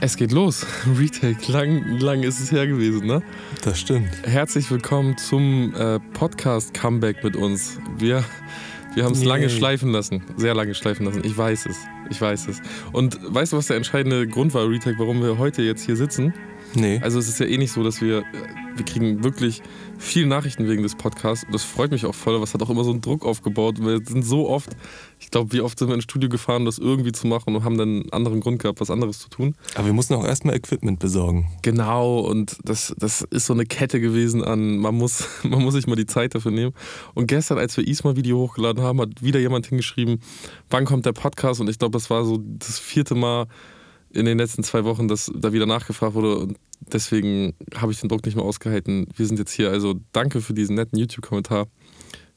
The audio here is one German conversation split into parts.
Es geht los. Retake. Lang, lang ist es her gewesen, ne? Das stimmt. Herzlich willkommen zum äh, Podcast-Comeback mit uns. Wir, wir haben es Yay. lange schleifen lassen. Sehr lange schleifen lassen. Ich weiß es. Ich weiß es. Und weißt du, was der entscheidende Grund war, Retake, warum wir heute jetzt hier sitzen? Nee. Also es ist ja eh nicht so, dass wir, äh, wir kriegen wirklich viele Nachrichten wegen des Podcasts und das freut mich auch voll, aber es hat auch immer so einen Druck aufgebaut. Wir sind so oft, ich glaube, wie oft sind wir ins Studio gefahren, das irgendwie zu machen und haben dann einen anderen Grund gehabt, was anderes zu tun. Aber wir mussten auch erstmal Equipment besorgen. Genau, und das, das ist so eine Kette gewesen an, man muss, man muss sich mal die Zeit dafür nehmen. Und gestern, als wir Isma Video hochgeladen haben, hat wieder jemand hingeschrieben, wann kommt der Podcast? Und ich glaube, das war so das vierte Mal in den letzten zwei Wochen, dass da wieder nachgefragt wurde. Und deswegen habe ich den Druck nicht mehr ausgehalten. Wir sind jetzt hier. Also danke für diesen netten YouTube-Kommentar.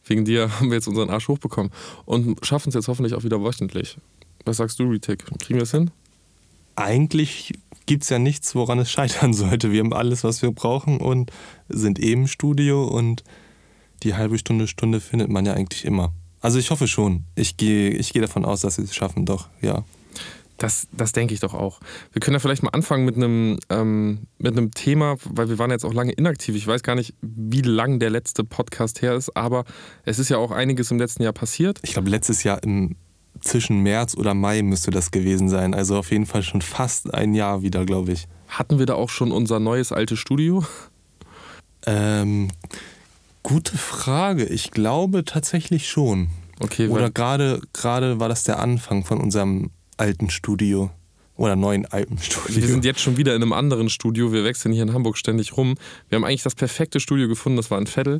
Wegen dir haben wir jetzt unseren Arsch hochbekommen und schaffen es jetzt hoffentlich auch wieder wöchentlich. Was sagst du, Retake? Kriegen wir es hin? Eigentlich gibt es ja nichts, woran es scheitern sollte. Wir haben alles, was wir brauchen und sind eben im Studio und die halbe Stunde, Stunde findet man ja eigentlich immer. Also ich hoffe schon. Ich gehe ich gehe davon aus, dass sie es schaffen, doch, ja. Das, das denke ich doch auch. Wir können ja vielleicht mal anfangen mit einem, ähm, mit einem Thema, weil wir waren jetzt auch lange inaktiv. Ich weiß gar nicht, wie lang der letzte Podcast her ist, aber es ist ja auch einiges im letzten Jahr passiert. Ich glaube, letztes Jahr im zwischen März oder Mai müsste das gewesen sein. Also auf jeden Fall schon fast ein Jahr wieder, glaube ich. Hatten wir da auch schon unser neues altes Studio? Ähm, gute Frage. Ich glaube tatsächlich schon. Okay, Oder gerade war das der Anfang von unserem alten Studio. Oder neuen alten Studio. wir sind jetzt schon wieder in einem anderen Studio. Wir wechseln hier in Hamburg ständig rum. Wir haben eigentlich das perfekte Studio gefunden. Das war in Vettel.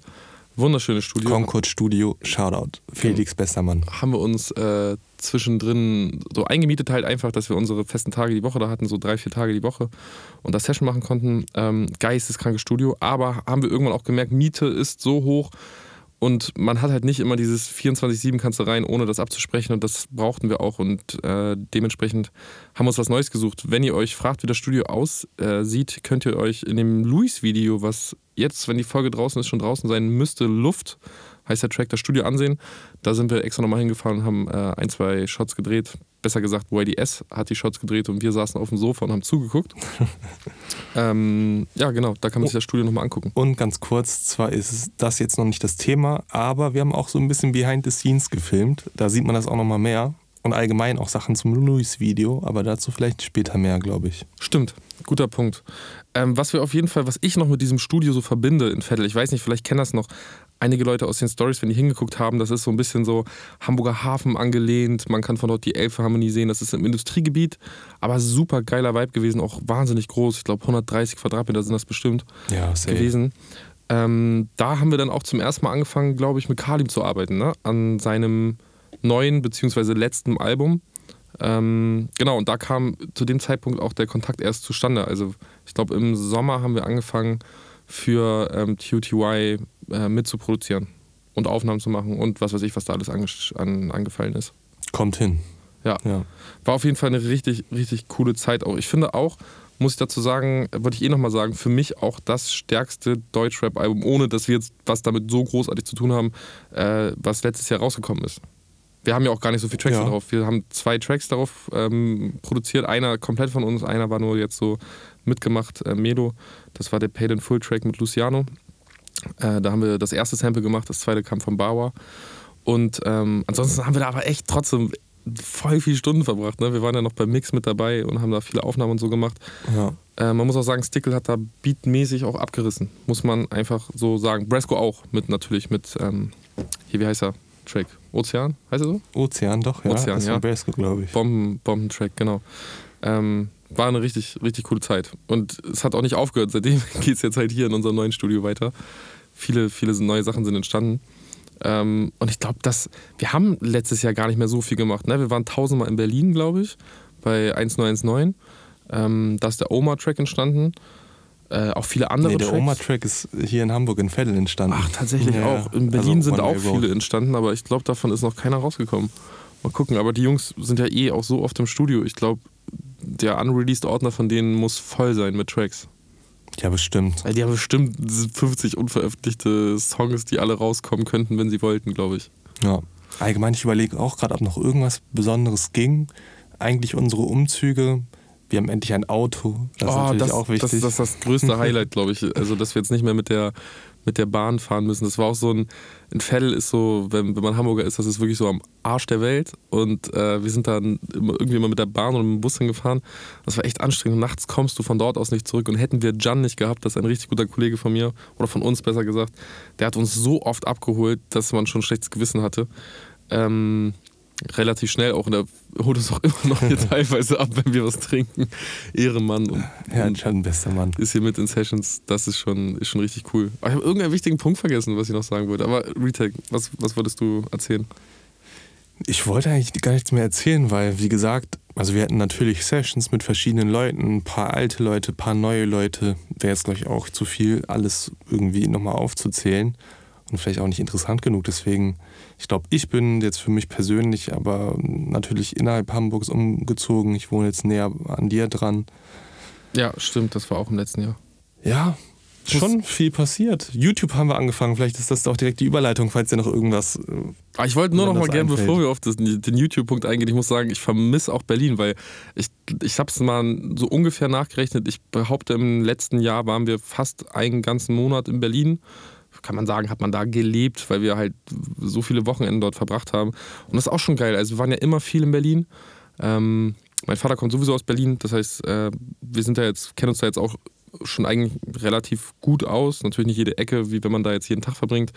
Wunderschönes Studio. Concord Studio, Shoutout. Felix Bestermann. haben wir uns äh, zwischendrin so eingemietet halt einfach, dass wir unsere festen Tage die Woche da hatten, so drei, vier Tage die Woche und das Session machen konnten. Ähm, geisteskrankes Studio, aber haben wir irgendwann auch gemerkt, Miete ist so hoch und man hat halt nicht immer dieses 24-7 kannst du rein, ohne das abzusprechen und das brauchten wir auch und äh, dementsprechend haben wir uns was Neues gesucht. Wenn ihr euch fragt, wie das Studio aussieht, könnt ihr euch in dem Luis-Video, was jetzt, wenn die Folge draußen ist, schon draußen sein müsste, Luft heißt der Track, das Studio ansehen. Da sind wir extra nochmal hingefahren und haben äh, ein, zwei Shots gedreht. Besser gesagt, YDS hat die Shots gedreht und wir saßen auf dem Sofa und haben zugeguckt. ähm, ja, genau, da kann man sich das Studio nochmal angucken. Und ganz kurz, zwar ist das jetzt noch nicht das Thema, aber wir haben auch so ein bisschen Behind the Scenes gefilmt. Da sieht man das auch nochmal mehr. Und allgemein auch Sachen zum Louis-Video, aber dazu vielleicht später mehr, glaube ich. Stimmt, guter Punkt. Ähm, was wir auf jeden Fall, was ich noch mit diesem Studio so verbinde in Vettel, ich weiß nicht, vielleicht kennen das noch einige Leute aus den Stories, wenn die hingeguckt haben, das ist so ein bisschen so Hamburger Hafen angelehnt. Man kann von dort die Elbphilharmonie sehen. Das ist im Industriegebiet, aber super geiler Vibe gewesen, auch wahnsinnig groß. Ich glaube 130 Quadratmeter sind das bestimmt Ja, gewesen. Ähm, da haben wir dann auch zum ersten Mal angefangen, glaube ich, mit Kalim zu arbeiten, ne? an seinem neuen bzw. letzten Album. Ähm, genau, und da kam zu dem Zeitpunkt auch der Kontakt erst zustande. Also ich glaube, im Sommer haben wir angefangen, für ähm, TUTY äh, mitzuproduzieren und Aufnahmen zu machen und was weiß ich, was da alles ange an, angefallen ist. Kommt hin. Ja. Ja. War auf jeden Fall eine richtig, richtig coole Zeit auch. Ich finde auch, muss ich dazu sagen, wollte ich eh nochmal sagen, für mich auch das stärkste Deutschrap-Album, ohne dass wir jetzt was damit so großartig zu tun haben, äh, was letztes Jahr rausgekommen ist. Wir haben ja auch gar nicht so viele Tracks Ja. darauf. Wir haben zwei Tracks darauf ähm, produziert. Einer komplett von uns, einer war nur jetzt so mitgemacht, äh, Medo. Das war der Paid in Full Track mit Luciano. Äh, da haben wir das erste Sample gemacht, das zweite kam von Bauer. Und ähm, ansonsten haben wir da aber echt trotzdem voll viele Stunden verbracht. Ne? Wir waren ja noch beim Mix mit dabei und haben da viele Aufnahmen und so gemacht. Ja. Äh, man muss auch sagen, Stickle hat da beatmäßig auch abgerissen. Muss man einfach so sagen. Bresco auch, mit natürlich mit, ähm, hier, wie heißt er? Track. Ozean, heißt er so? Ozean doch, ja. Ozean, ist ja. Bresco, glaube ich. Bomben, Bombentrack, genau. Ähm, war eine richtig, richtig coole Zeit. Und es hat auch nicht aufgehört. Seitdem geht es jetzt halt hier in unserem neuen Studio weiter. Viele, viele neue Sachen sind entstanden. Ähm, und ich glaube, dass wir haben letztes Jahr gar nicht mehr so viel gemacht. Ne? Wir waren tausendmal in Berlin, glaube ich, bei 1919. Ähm, da ist der Oma-Track entstanden. Äh, auch viele andere Nee, der Tracks. Oma-Track ist hier in Hamburg in Vettel entstanden. Ach, tatsächlich Ja, auch. In Berlin also sind auch viele entstanden, aber ich glaube, davon ist noch keiner rausgekommen. Mal gucken. Aber die Jungs sind ja eh auch so oft im Studio. Ich glaube, der unreleased Ordner von denen muss voll sein mit Tracks. Ja, bestimmt. Weil die haben bestimmt 50 unveröffentlichte Songs, die alle rauskommen könnten, wenn sie wollten, glaube ich. Ja. Allgemein, ich überlege auch gerade, ob noch irgendwas Besonderes ging. Eigentlich unsere Umzüge Wir haben endlich ein Auto. Das oh, ist natürlich das, auch wichtig. Das, das ist das größte Highlight, glaube ich. Also, dass wir jetzt nicht mehr mit der, mit der Bahn fahren müssen. Das war auch so ein, ein Vettel ist so, wenn, wenn man Hamburger ist, das ist wirklich so am Arsch der Welt. Und äh, wir sind dann immer, irgendwie immer mit der Bahn oder mit dem Bus hingefahren. Das war echt anstrengend. Und nachts kommst du von dort aus nicht zurück. Und hätten wir Jan nicht gehabt, das ist ein richtig guter Kollege von mir, oder von uns besser gesagt, der hat uns so oft abgeholt, dass man schon ein schlechtes Gewissen hatte. Ähm, relativ schnell auch und er holt uns auch immer noch hier teilweise ab, wenn wir was trinken. Ehrenmann. Und, ja, und ein bester Mann. Ist hier mit in Sessions, das ist schon, ist schon richtig cool. Aber ich habe irgendeinen wichtigen Punkt vergessen, was ich noch sagen wollte. Aber Retake, was, was wolltest du erzählen? Ich wollte eigentlich gar nichts mehr erzählen, weil, wie gesagt, also wir hatten natürlich Sessions mit verschiedenen Leuten, ein paar alte Leute, ein paar neue Leute. Wäre jetzt, glaube ich, auch zu viel, alles irgendwie nochmal aufzuzählen und vielleicht auch nicht interessant genug. Deswegen ich glaube, ich bin jetzt für mich persönlich aber natürlich innerhalb Hamburgs umgezogen. Ich wohne jetzt näher an dir dran. Ja, stimmt, das war auch im letzten Jahr. Ja, schon viel passiert. YouTube haben wir angefangen. Vielleicht ist das auch direkt die Überleitung, falls dir noch irgendwas. Äh, ah, ich wollte nur noch mal gerne, bevor wir auf das, den YouTube-Punkt eingehen, ich muss sagen, ich vermisse auch Berlin, weil ich, ich habe es mal so ungefähr nachgerechnet. Ich behaupte, im letzten Jahr waren wir fast einen ganzen Monat in Berlin kann man sagen, hat man da gelebt, weil wir halt so viele Wochenenden dort verbracht haben. Und das ist auch schon geil. Also wir waren ja immer viel in Berlin. Ähm, mein Vater kommt sowieso aus Berlin, das heißt, äh, wir sind da jetzt, kennen uns da jetzt auch schon eigentlich relativ gut aus. Natürlich nicht jede Ecke, wie wenn man da jetzt jeden Tag verbringt.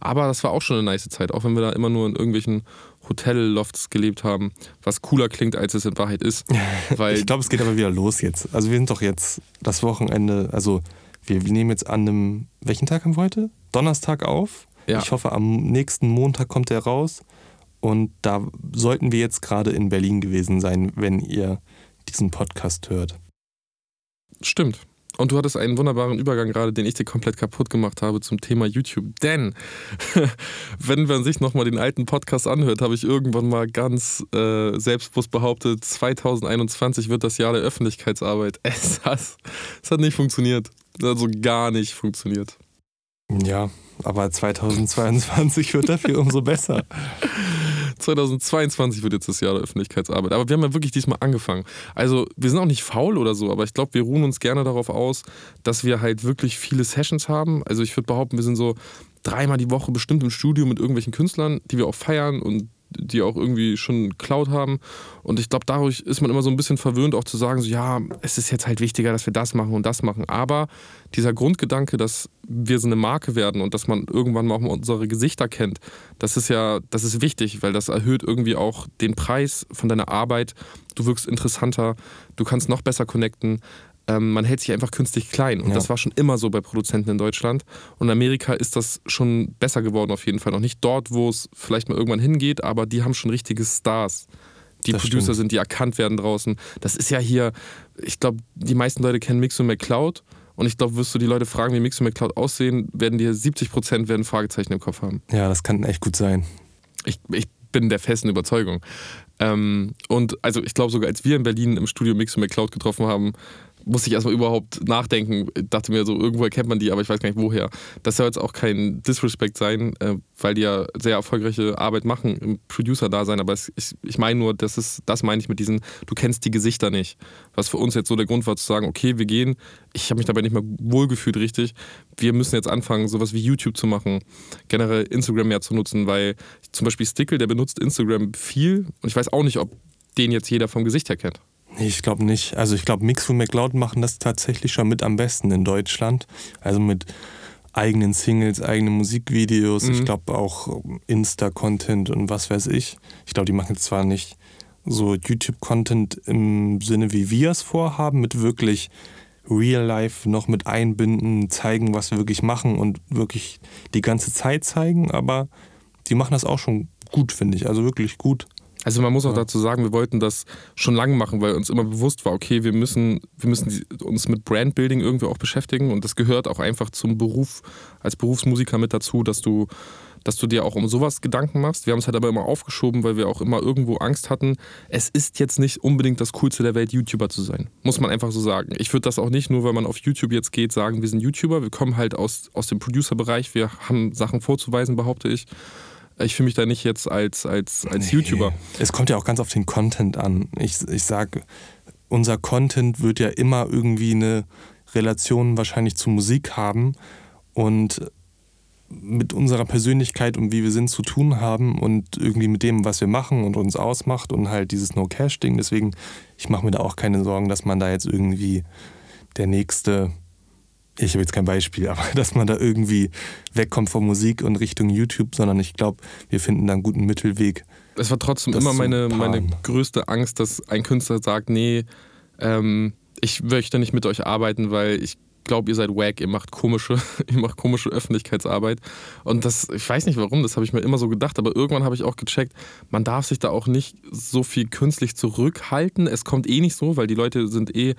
Aber das war auch schon eine nice Zeit, auch wenn wir da immer nur in irgendwelchen Hotellofts gelebt haben, was cooler klingt, als es in Wahrheit ist. Weil ich glaube, es geht aber wieder los jetzt. Also wir sind doch jetzt das Wochenende, also wir nehmen jetzt an einem, welchen Tag haben wir heute? Donnerstag auf. Ja. Ich hoffe, am nächsten Montag kommt er raus. Und da sollten wir jetzt gerade in Berlin gewesen sein, wenn ihr diesen Podcast hört. Stimmt. Und du hattest einen wunderbaren Übergang gerade, den ich dir komplett kaputt gemacht habe zum Thema YouTube. Denn, wenn man sich nochmal den alten Podcast anhört, habe ich irgendwann mal ganz äh, selbstbewusst behauptet, 2021 wird das Jahr der Öffentlichkeitsarbeit. Es hat, es hat nicht funktioniert. Also gar nicht funktioniert. Ja, aber 2022 wird dafür umso besser. 2022 wird jetzt das Jahr der Öffentlichkeitsarbeit. Aber wir haben ja wirklich diesmal angefangen. Also wir sind auch nicht faul oder so, aber ich glaube, wir ruhen uns gerne darauf aus, dass wir halt wirklich viele Sessions haben. Also ich würde behaupten, wir sind so dreimal die Woche bestimmt im Studio mit irgendwelchen Künstlern, die wir auch feiern und die auch irgendwie schon Cloud haben. Und ich glaube, dadurch ist man immer so ein bisschen verwöhnt, auch zu sagen, so, ja, es ist jetzt halt wichtiger, dass wir das machen und das machen. Aber dieser Grundgedanke, dass wir so eine Marke werden und dass man irgendwann mal auch mal unsere Gesichter kennt, das ist ja, das ist wichtig, weil das erhöht irgendwie auch den Preis von deiner Arbeit. Du wirkst interessanter, du kannst noch besser connecten ähm, man hält sich einfach künstlich klein. Und ja. das war schon immer so bei Produzenten in Deutschland. Und in Amerika ist das schon besser geworden auf jeden Fall. Noch nicht dort, wo es vielleicht mal irgendwann hingeht, aber die haben schon richtige Stars. Die das Producer stimmt. sind, die erkannt werden draußen. Das ist ja hier, ich glaube, die meisten Leute kennen Mixo McCloud. Und ich glaube, wirst du die Leute fragen, wie Mixo McCloud aussehen, werden dir 70 Prozent werden Fragezeichen im Kopf haben. Ja, das kann echt gut sein. Ich, ich bin der festen Überzeugung. Ähm, und also ich glaube sogar, als wir in Berlin im Studio Mixo McCloud getroffen haben, musste ich erstmal überhaupt nachdenken. Dachte mir so, irgendwo erkennt man die, aber ich weiß gar nicht woher. Das soll jetzt auch kein Disrespect sein, äh, weil die ja sehr erfolgreiche Arbeit machen im Producer-Dasein. Aber es, ich, ich meine nur, das das meine ich mit diesen, du kennst die Gesichter nicht. Was für uns jetzt so der Grund war zu sagen, okay, wir gehen. Ich habe mich dabei nicht mehr wohlgefühlt richtig. Wir müssen jetzt anfangen, sowas wie YouTube zu machen, generell Instagram mehr zu nutzen, weil zum Beispiel Stickle, der benutzt Instagram viel und ich weiß auch nicht, ob den jetzt jeder vom Gesicht her kennt. Ich glaube nicht. Also ich glaube, Mix und McLeod machen das tatsächlich schon mit am besten in Deutschland. Also mit eigenen Singles, eigenen Musikvideos. Mhm. Ich glaube auch Insta-Content und was weiß ich. Ich glaube, die machen zwar nicht so YouTube-Content im Sinne, wie wir es vorhaben, mit wirklich Real Life noch mit einbinden, zeigen, was wir wirklich machen und wirklich die ganze Zeit zeigen, aber die machen das auch schon gut, finde ich. Also wirklich gut. Also man muss auch ja. dazu sagen, wir wollten das schon lange machen, weil uns immer bewusst war, okay, wir müssen, wir müssen uns mit Brandbuilding irgendwie auch beschäftigen und das gehört auch einfach zum Beruf als Berufsmusiker mit dazu, dass du, dass du dir auch um sowas Gedanken machst. Wir haben es halt aber immer aufgeschoben, weil wir auch immer irgendwo Angst hatten. Es ist jetzt nicht unbedingt das Coolste der Welt, YouTuber zu sein. Muss man einfach so sagen. Ich würde das auch nicht nur, weil man auf YouTube jetzt geht, sagen, wir sind YouTuber. Wir kommen halt aus, aus dem Producer-Bereich. Wir haben Sachen vorzuweisen, behaupte ich. Ich fühle mich da nicht jetzt als, als, als nee. YouTuber. Es kommt ja auch ganz auf den Content an. Ich, ich sage, unser Content wird ja immer irgendwie eine Relation wahrscheinlich zu Musik haben und mit unserer Persönlichkeit und wie wir sind zu tun haben und irgendwie mit dem, was wir machen und uns ausmacht und halt dieses No-Cash-Ding. Deswegen, ich mache mir da auch keine Sorgen, dass man da jetzt irgendwie der nächste, ich habe jetzt kein Beispiel, aber dass man da irgendwie wegkommt von Musik und Richtung YouTube, sondern ich glaube, wir finden da einen guten Mittelweg. Es war trotzdem immer meine, meine größte Angst, dass ein Künstler sagt, nee, ähm, ich möchte nicht mit euch arbeiten, weil ich glaube, ihr seid wack, ihr macht komische, ihr macht komische Öffentlichkeitsarbeit. Und das, ich weiß nicht warum, das habe ich mir immer so gedacht, aber irgendwann habe ich auch gecheckt, man darf sich da auch nicht so viel künstlich zurückhalten. Es kommt eh nicht so, weil die Leute sind eh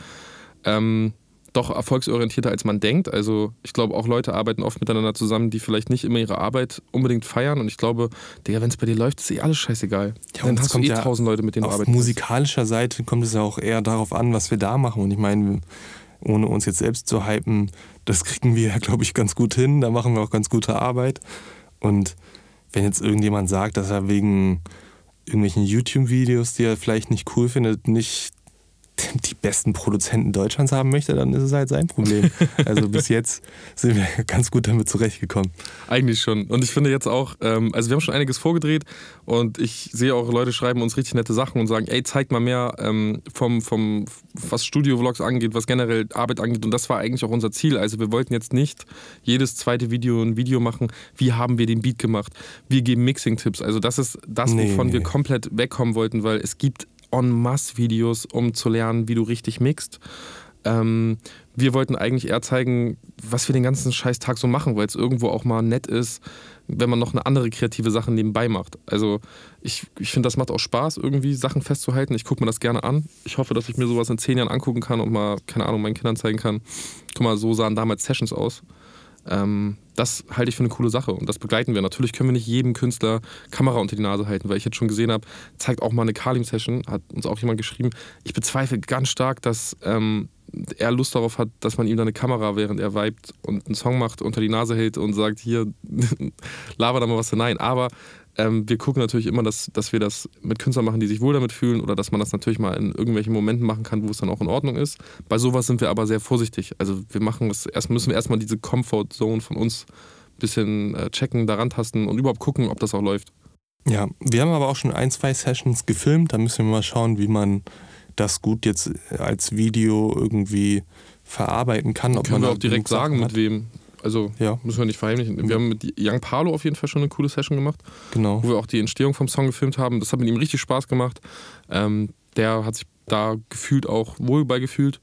ähm, doch erfolgsorientierter, als man denkt. Also ich glaube, auch Leute arbeiten oft miteinander zusammen, die vielleicht nicht immer ihre Arbeit unbedingt feiern. Und ich glaube, Digga, wenn es bei dir läuft, ist eh alles scheißegal. Ja, Dann hast du eh ja tausend Leute, mit denen du arbeitest. Auf musikalischer Seite kommt es ja auch eher darauf an, was wir da machen. Und ich meine, ohne uns jetzt selbst zu hypen, das kriegen wir ja, glaube ich, ganz gut hin. Da machen wir auch ganz gute Arbeit. Und wenn jetzt irgendjemand sagt, dass er wegen irgendwelchen YouTube-Videos, die er vielleicht nicht cool findet, nicht die besten Produzenten Deutschlands haben möchte, dann ist es halt sein Problem. Also bis jetzt sind wir ganz gut damit zurechtgekommen. Eigentlich schon. Und ich finde jetzt auch, ähm, also wir haben schon einiges vorgedreht und ich sehe auch, Leute schreiben uns richtig nette Sachen und sagen, ey, zeig mal mehr ähm, vom, vom, was Studio-Vlogs angeht, was generell Arbeit angeht. Und das war eigentlich auch unser Ziel. Also wir wollten jetzt nicht jedes zweite Video ein Video machen, wie haben wir den Beat gemacht. Wir geben Mixing-Tipps. Also das ist das, wovon nee. wir komplett wegkommen wollten, weil es gibt en masse Videos, um zu lernen, wie du richtig mixt. Ähm, wir wollten eigentlich eher zeigen, was wir den ganzen Scheißtag so machen, weil es irgendwo auch mal nett ist, wenn man noch eine andere kreative Sache nebenbei macht. Also ich, ich finde, das macht auch Spaß, irgendwie Sachen festzuhalten. Ich gucke mir das gerne an. Ich hoffe, dass ich mir sowas in zehn Jahren angucken kann und mal, keine Ahnung, meinen Kindern zeigen kann. Guck mal, so sahen damals Sessions aus. Ähm, das halte ich für eine coole Sache und das begleiten wir. Natürlich können wir nicht jedem Künstler Kamera unter die Nase halten, weil ich jetzt schon gesehen habe, zeigt auch mal eine Kalim-Session, hat uns auch jemand geschrieben. Ich bezweifle ganz stark, dass ähm, er Lust darauf hat, dass man ihm da eine Kamera, während er vibet und einen Song macht, unter die Nase hält und sagt, hier, laber da mal was hinein. Aber ähm, wir gucken natürlich immer, dass, dass wir das mit Künstlern machen, die sich wohl damit fühlen oder dass man das natürlich mal in irgendwelchen Momenten machen kann, wo es dann auch in Ordnung ist. Bei sowas sind wir aber sehr vorsichtig. Also wir machen das erst, müssen wir erstmal diese Comfort Zone von uns ein bisschen äh, checken, daran tasten und überhaupt gucken, ob das auch läuft. Ja, wir haben aber auch schon ein, zwei Sessions gefilmt. Da müssen wir mal schauen, wie man das gut jetzt als Video irgendwie verarbeiten kann. Ob Können man wir auch direkt sagen, mit wem. Also ja. müssen wir nicht verheimlichen. Wir haben mit Young Palo auf jeden Fall schon eine coole Session gemacht. Genau. Wo wir auch die Entstehung vom Song gefilmt haben. Das hat mit ihm richtig Spaß gemacht. Ähm, der hat sich da gefühlt auch wohl beigefühlt.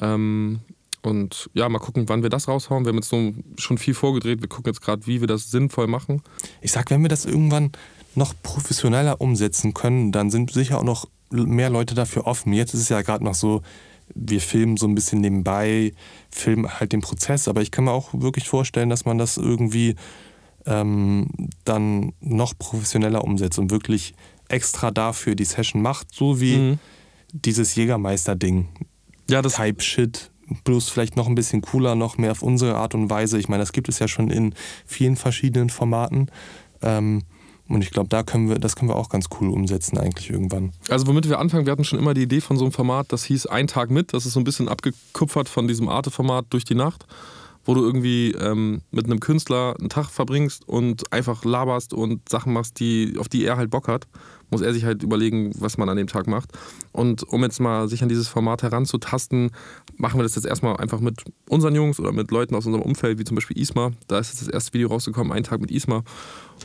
Ähm, und ja, mal gucken, wann wir das raushauen. Wir haben jetzt so schon viel vorgedreht. Wir gucken jetzt gerade, wie wir das sinnvoll machen. Ich sag, wenn wir das irgendwann noch professioneller umsetzen können, dann sind sicher auch noch mehr Leute dafür offen. Jetzt ist es ja gerade noch so, wir filmen so ein bisschen nebenbei, filmen halt den Prozess, aber ich kann mir auch wirklich vorstellen, dass man das irgendwie ähm, dann noch professioneller umsetzt und wirklich extra dafür die Session macht, so wie mhm. dieses Jägermeister-Ding. Ja, das Type-Shit, bloß vielleicht noch ein bisschen cooler, noch mehr auf unsere Art und Weise. Ich meine, das gibt es ja schon in vielen verschiedenen Formaten. Ähm, und ich glaube, da können wir, das können wir auch ganz cool umsetzen, eigentlich irgendwann. Also womit wir anfangen, wir hatten schon immer die Idee von so einem Format, das hieß Ein Tag mit. Das ist so ein bisschen abgekupfert von diesem Arte-Format durch die Nacht, wo du irgendwie ähm, mit einem Künstler einen Tag verbringst und einfach laberst und Sachen machst, die, auf die er halt Bock hat muss er sich halt überlegen, was man an dem Tag macht. Und um jetzt mal sich an dieses Format heranzutasten, machen wir das jetzt erstmal einfach mit unseren Jungs oder mit Leuten aus unserem Umfeld, wie zum Beispiel Isma. Da ist jetzt das erste Video rausgekommen, ein Tag mit Isma.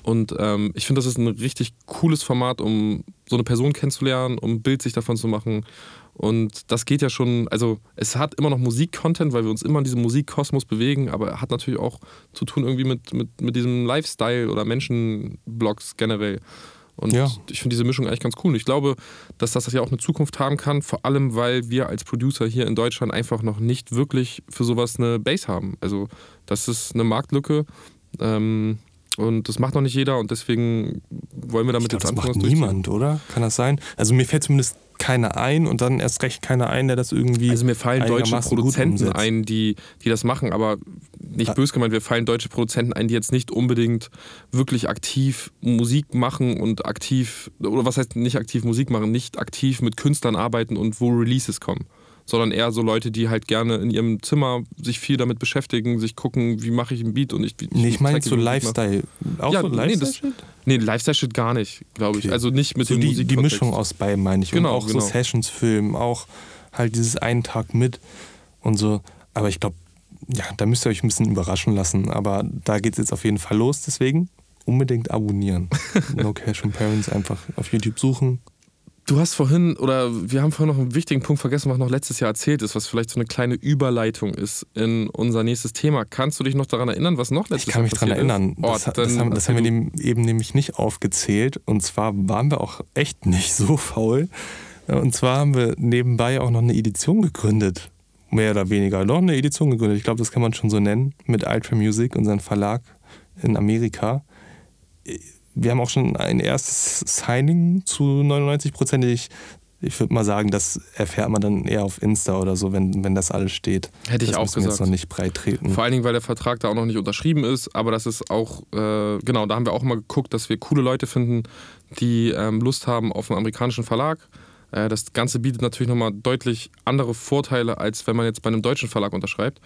Und ähm, ich finde, das ist ein richtig cooles Format, um so eine Person kennenzulernen, um ein Bild sich davon zu machen. Und das geht ja schon, also es hat immer noch Musik-Content, weil wir uns immer in diesem Musikkosmos bewegen, aber hat natürlich auch zu tun irgendwie mit, mit, mit diesem Lifestyle oder Menschenblogs generell. Und ja. ich finde diese Mischung eigentlich ganz cool. Und ich glaube, dass das ja auch eine Zukunft haben kann, vor allem weil wir als Producer hier in Deutschland einfach noch nicht wirklich für sowas eine Base haben. Also das ist eine Marktlücke. Ähm, und das macht noch nicht jeder und deswegen wollen wir damit ich glaub, jetzt anfangen. Das macht niemand, oder? Kann das sein? Also mir fällt zumindest keiner ein und dann erst recht keiner ein, der das irgendwie. Also mir fallen deutsche Produzenten ein, die, die das machen, aber nicht bös gemeint, wir fallen deutsche Produzenten ein, die jetzt nicht unbedingt wirklich aktiv Musik machen und aktiv, oder was heißt nicht aktiv Musik machen, nicht aktiv mit Künstlern arbeiten und wo Releases kommen sondern eher so Leute, die halt gerne in ihrem Zimmer sich viel damit beschäftigen, sich gucken, wie mache ich einen Beat und ich. ich nee, ich meine so Lifestyle. Auch ja, so Lifestyle? Nee, nee Lifestyle-Shit gar nicht, glaube ich. Okay. Also nicht mit so dem die, Musik. Die Mischung aus beiden meine ich. Genau. Und auch genau. so Sessions filmen, auch halt dieses einen Tag mit und so. Aber ich glaube, ja, da müsst ihr euch ein bisschen überraschen lassen. Aber da geht es jetzt auf jeden Fall los. Deswegen unbedingt abonnieren. no Cash from Parents einfach auf YouTube suchen. Du hast vorhin, oder wir haben vorhin noch einen wichtigen Punkt vergessen, was noch letztes Jahr erzählt ist, was vielleicht so eine kleine Überleitung ist in unser nächstes Thema. Kannst du dich noch daran erinnern, was noch letztes Jahr passiert ist? Ich kann mich daran erinnern. Oh, das, das, haben, das haben wir eben nämlich nicht aufgezählt. Und zwar waren wir auch echt nicht so faul. Und zwar haben wir nebenbei auch noch eine Edition gegründet mehr oder weniger noch eine Edition gegründet. Ich glaube, das kann man schon so nennen, mit Ultra Music, unserem Verlag in Amerika. Wir haben auch schon ein erstes Signing zu 99 Prozent. Ich, ich würde mal sagen, das erfährt man dann eher auf Insta oder so, wenn, wenn das alles steht. Hätte ich das auch gesagt. jetzt noch nicht breit treten. Vor allen Dingen, weil der Vertrag da auch noch nicht unterschrieben ist. Aber das ist auch, äh, genau, da haben wir auch mal geguckt, dass wir coole Leute finden, die ähm, Lust haben auf einen amerikanischen Verlag äh, das Ganze bietet natürlich nochmal deutlich andere Vorteile, als wenn man jetzt bei einem deutschen Verlag unterschreibt.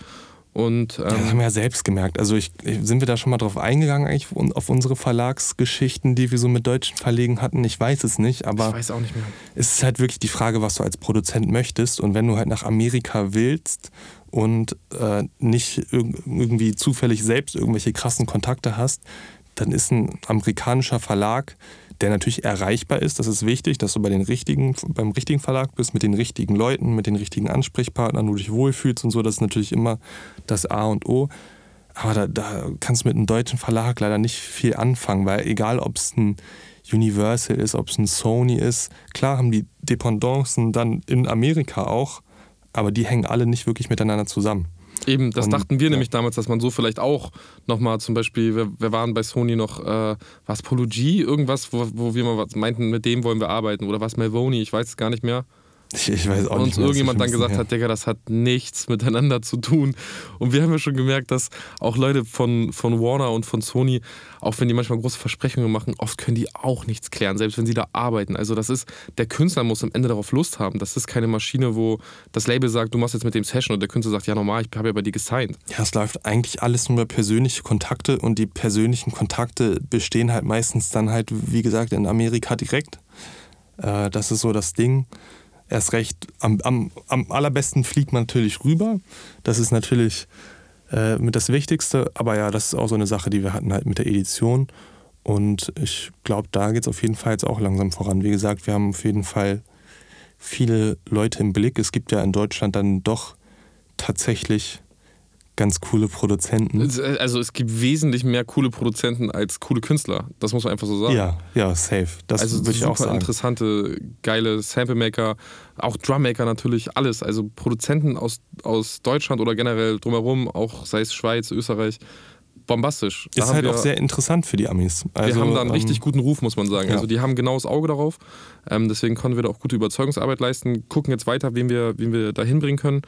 Und, ähm, ja, das haben wir ja selbst gemerkt. Also ich, sind wir da schon mal drauf eingegangen, eigentlich auf unsere Verlagsgeschichten, die wir so mit deutschen Verlegen hatten? Ich weiß es nicht, aber ich weiß auch nicht mehr. es ist halt wirklich die Frage, was du als Produzent möchtest. Und wenn du halt nach Amerika willst und äh, nicht irgendwie zufällig selbst irgendwelche krassen Kontakte hast, dann ist ein amerikanischer Verlag der natürlich erreichbar ist. Das ist wichtig, dass du bei den richtigen, beim richtigen Verlag bist, mit den richtigen Leuten, mit den richtigen Ansprechpartnern, du dich wohlfühlst und so. Das ist natürlich immer das A und O. Aber da, da kannst du mit einem deutschen Verlag leider nicht viel anfangen, weil egal ob es ein Universal ist, ob es ein Sony ist, klar haben die Dependancen dann in Amerika auch, aber die hängen alle nicht wirklich miteinander zusammen. Eben, das und, dachten wir ja. nämlich damals, dass man so vielleicht auch nochmal zum Beispiel, wir, wir, waren bei Sony noch, äh, was Polo G, irgendwas, wo, wo wir mal was meinten, mit dem wollen wir arbeiten oder was Melvoni, ich weiß es gar nicht mehr. Ich, ich weiß auch und nicht. Und irgendjemand dann gesagt her. hat, Digga, das hat nichts miteinander zu tun. Und wir haben ja schon gemerkt, dass auch Leute von, von Warner und von Sony, auch wenn die manchmal große Versprechungen machen, oft können die auch nichts klären, selbst wenn sie da arbeiten. Also das ist, der Künstler muss am Ende darauf Lust haben. Das ist keine Maschine, wo das Label sagt, du machst jetzt mit dem Session und der Künstler sagt, ja normal, ich habe ja bei dir gesigned. Ja, es läuft eigentlich alles nur über persönliche Kontakte und die persönlichen Kontakte bestehen halt meistens dann halt, wie gesagt, in Amerika direkt. Äh, das ist so das Ding erst recht, am, am, am allerbesten fliegt man natürlich rüber. Das ist natürlich äh, mit das Wichtigste. Aber ja, das ist auch so eine Sache, die wir hatten halt mit der Edition. Und ich glaube, da geht es auf jeden Fall jetzt auch langsam voran. Wie gesagt, wir haben auf jeden Fall viele Leute im Blick. Es gibt ja in Deutschland dann doch tatsächlich ganz coole Produzenten. Also es gibt wesentlich mehr coole Produzenten als coole Künstler. Das muss man einfach so sagen. Ja, ja, safe. Das also würde ich auch sagen. interessante, geile Samplemaker, auch Drummaker natürlich, alles. Also Produzenten aus, aus Deutschland oder generell drumherum, auch sei es Schweiz, Österreich, bombastisch. Da ist halt wir, auch sehr interessant für die Amis. Also, wir haben da einen ähm, richtig guten Ruf, muss man sagen. Ja. Also die haben genau das Auge darauf. Ähm, deswegen konnten wir da auch gute Überzeugungsarbeit leisten. Gucken jetzt weiter, wen wir, wen wir da hinbringen können.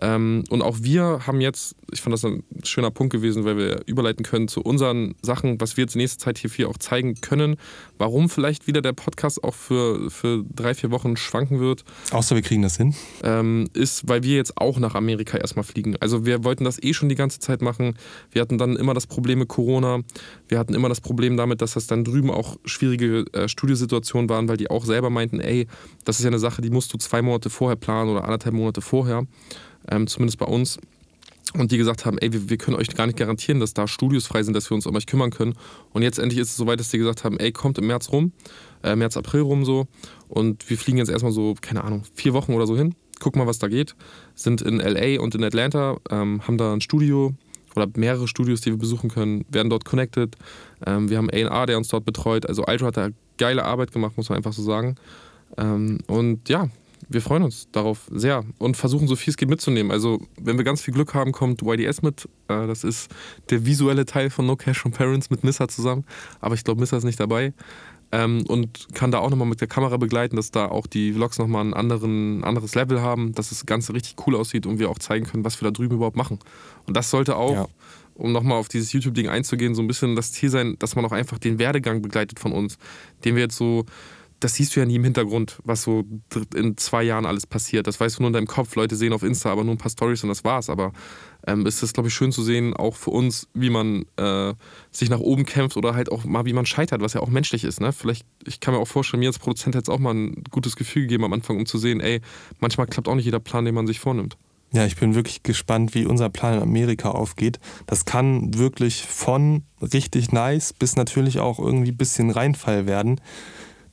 Ähm, und auch wir haben jetzt, ich fand das ein schöner Punkt gewesen, weil wir überleiten können zu unseren Sachen, was wir jetzt in nächster Zeit hier auch zeigen können, warum vielleicht wieder der Podcast auch für, für drei, vier Wochen schwanken wird. Außer wir kriegen das hin. Ähm, ist, weil wir jetzt auch nach Amerika erstmal fliegen. Also wir wollten das eh schon die ganze Zeit machen. Wir hatten dann immer das Problem mit Corona. Wir hatten immer das Problem damit, dass das dann drüben auch schwierige äh, Studiosituationen waren, weil die auch selber meinten, ey, das ist ja eine Sache, die musst du zwei Monate vorher planen oder anderthalb Monate vorher ähm, zumindest bei uns. Und die gesagt haben, ey, wir, wir, können euch gar nicht garantieren, dass da Studios frei sind, dass wir uns um euch kümmern können. Und jetzt endlich ist es soweit, dass die gesagt haben, ey, kommt im März rum, äh, März, April rum so. Und wir fliegen jetzt erstmal so, keine Ahnung, vier Wochen oder so hin, gucken mal, was da geht. Sind in LA und in Atlanta, ähm, haben da ein Studio oder mehrere Studios, die wir besuchen können, werden dort connected. Ähm, wir haben A&R, der uns dort betreut. Also Ultra hat da geile Arbeit gemacht, muss man einfach so sagen. Ähm, und ja, wir freuen uns darauf sehr und versuchen so viel es geht mitzunehmen. Also, wenn wir ganz viel Glück haben, kommt YDS mit. Äh, das ist der visuelle Teil von No Cash from Parents mit Missa zusammen. Aber ich glaube, Missa ist nicht dabei. ähm, und kann da auch nochmal mit der Kamera begleiten, dass da auch die Vlogs nochmal ein anderen, anderes Level haben, dass das Ganze richtig cool aussieht und wir auch zeigen können, was wir da drüben überhaupt machen. Und das sollte auch, ja. um nochmal auf dieses YouTube-Ding einzugehen, so ein bisschen das Ziel sein, dass man auch einfach den Werdegang begleitet von uns, den wir jetzt so das siehst du ja nie im Hintergrund, was so in zwei Jahren alles passiert. Das weißt du nur in deinem Kopf. Leute sehen auf Insta aber nur ein paar Stories und das war's. Aber ähm, ist es, glaube ich, schön zu sehen, auch für uns, wie man äh, sich nach oben kämpft oder halt auch mal, wie man scheitert, was ja auch menschlich ist. Ne? Vielleicht, ich kann mir auch vorstellen, mir als Produzent hätte es auch mal ein gutes Gefühl gegeben am Anfang, um zu sehen, ey, manchmal klappt auch nicht jeder Plan, den man sich vornimmt. Ja, ich bin wirklich gespannt, wie unser Plan in Amerika aufgeht. Das kann wirklich von richtig nice bis natürlich auch irgendwie ein bisschen Reinfall werden.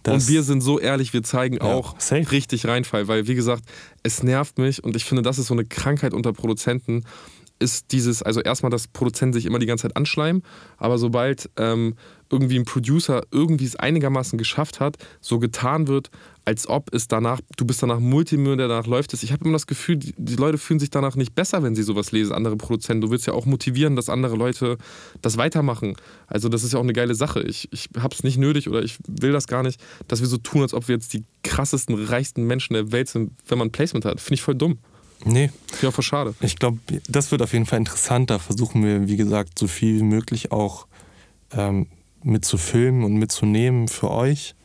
Und wir sind so ehrlich, wir zeigen ja, auch safe. richtig Reinfall, weil wie gesagt, es nervt mich und ich finde, das ist so eine Krankheit unter Produzenten ist dieses, also erstmal, dass Produzenten sich immer die ganze Zeit anschleimen, aber sobald ähm, irgendwie ein Producer irgendwie es einigermaßen geschafft hat, so getan wird, als ob es danach, du bist danach Multimillionär, danach läuft es. Ich habe immer das Gefühl, die, die, Leute fühlen sich danach nicht besser, wenn sie sowas lesen, andere Produzenten. Du willst ja auch motivieren, dass andere Leute das weitermachen. Also das ist ja auch eine geile Sache. Ich, ich habe es nicht nötig oder ich will das gar nicht, dass wir so tun, als ob wir jetzt die krassesten, reichsten Menschen der Welt sind, wenn man ein Placement hat. Finde ich voll dumm. Nee. Ja, voll schade. Ich glaube, das wird auf jeden Fall interessant. Da versuchen wir, wie gesagt, so viel wie möglich auch ähm, mitzufilmen und mitzunehmen für euch,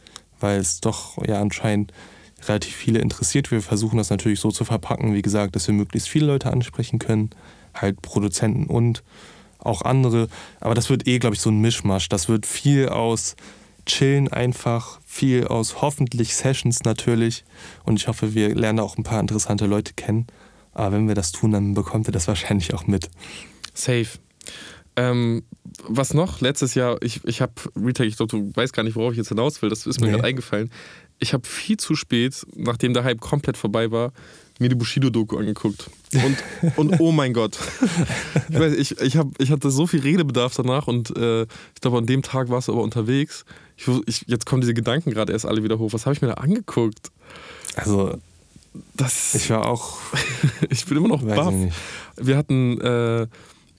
weil es doch ja anscheinend relativ viele interessiert. Wir versuchen das natürlich so zu verpacken, wie gesagt, dass wir möglichst viele Leute ansprechen können, halt Produzenten und auch andere. Aber das wird eh, glaube ich, so ein Mischmasch. Das wird viel aus Chillen einfach, viel aus hoffentlich Sessions natürlich. Und ich hoffe, wir lernen auch ein paar interessante Leute kennen. Aber wenn wir das tun, dann bekommt ihr das wahrscheinlich auch mit. Safe. Ähm, was noch? Letztes Jahr, ich, ich habe, Retake, ich glaube, du weißt gar nicht, worauf ich jetzt hinaus will, das ist mir nee. gerade eingefallen. Ich habe viel zu spät, nachdem der Hype komplett vorbei war, mir die Bushido-Doku angeguckt. Und, und oh mein Gott. Ich, weiß, ich, ich, hab, ich hatte so viel Redebedarf danach und äh, ich glaube, an dem Tag warst du aber unterwegs. Ich, ich, jetzt kommen diese Gedanken gerade erst alle wieder hoch. Was habe ich mir da angeguckt? Also, das. Ich war auch. ich bin immer noch baff. Wir hatten. Äh,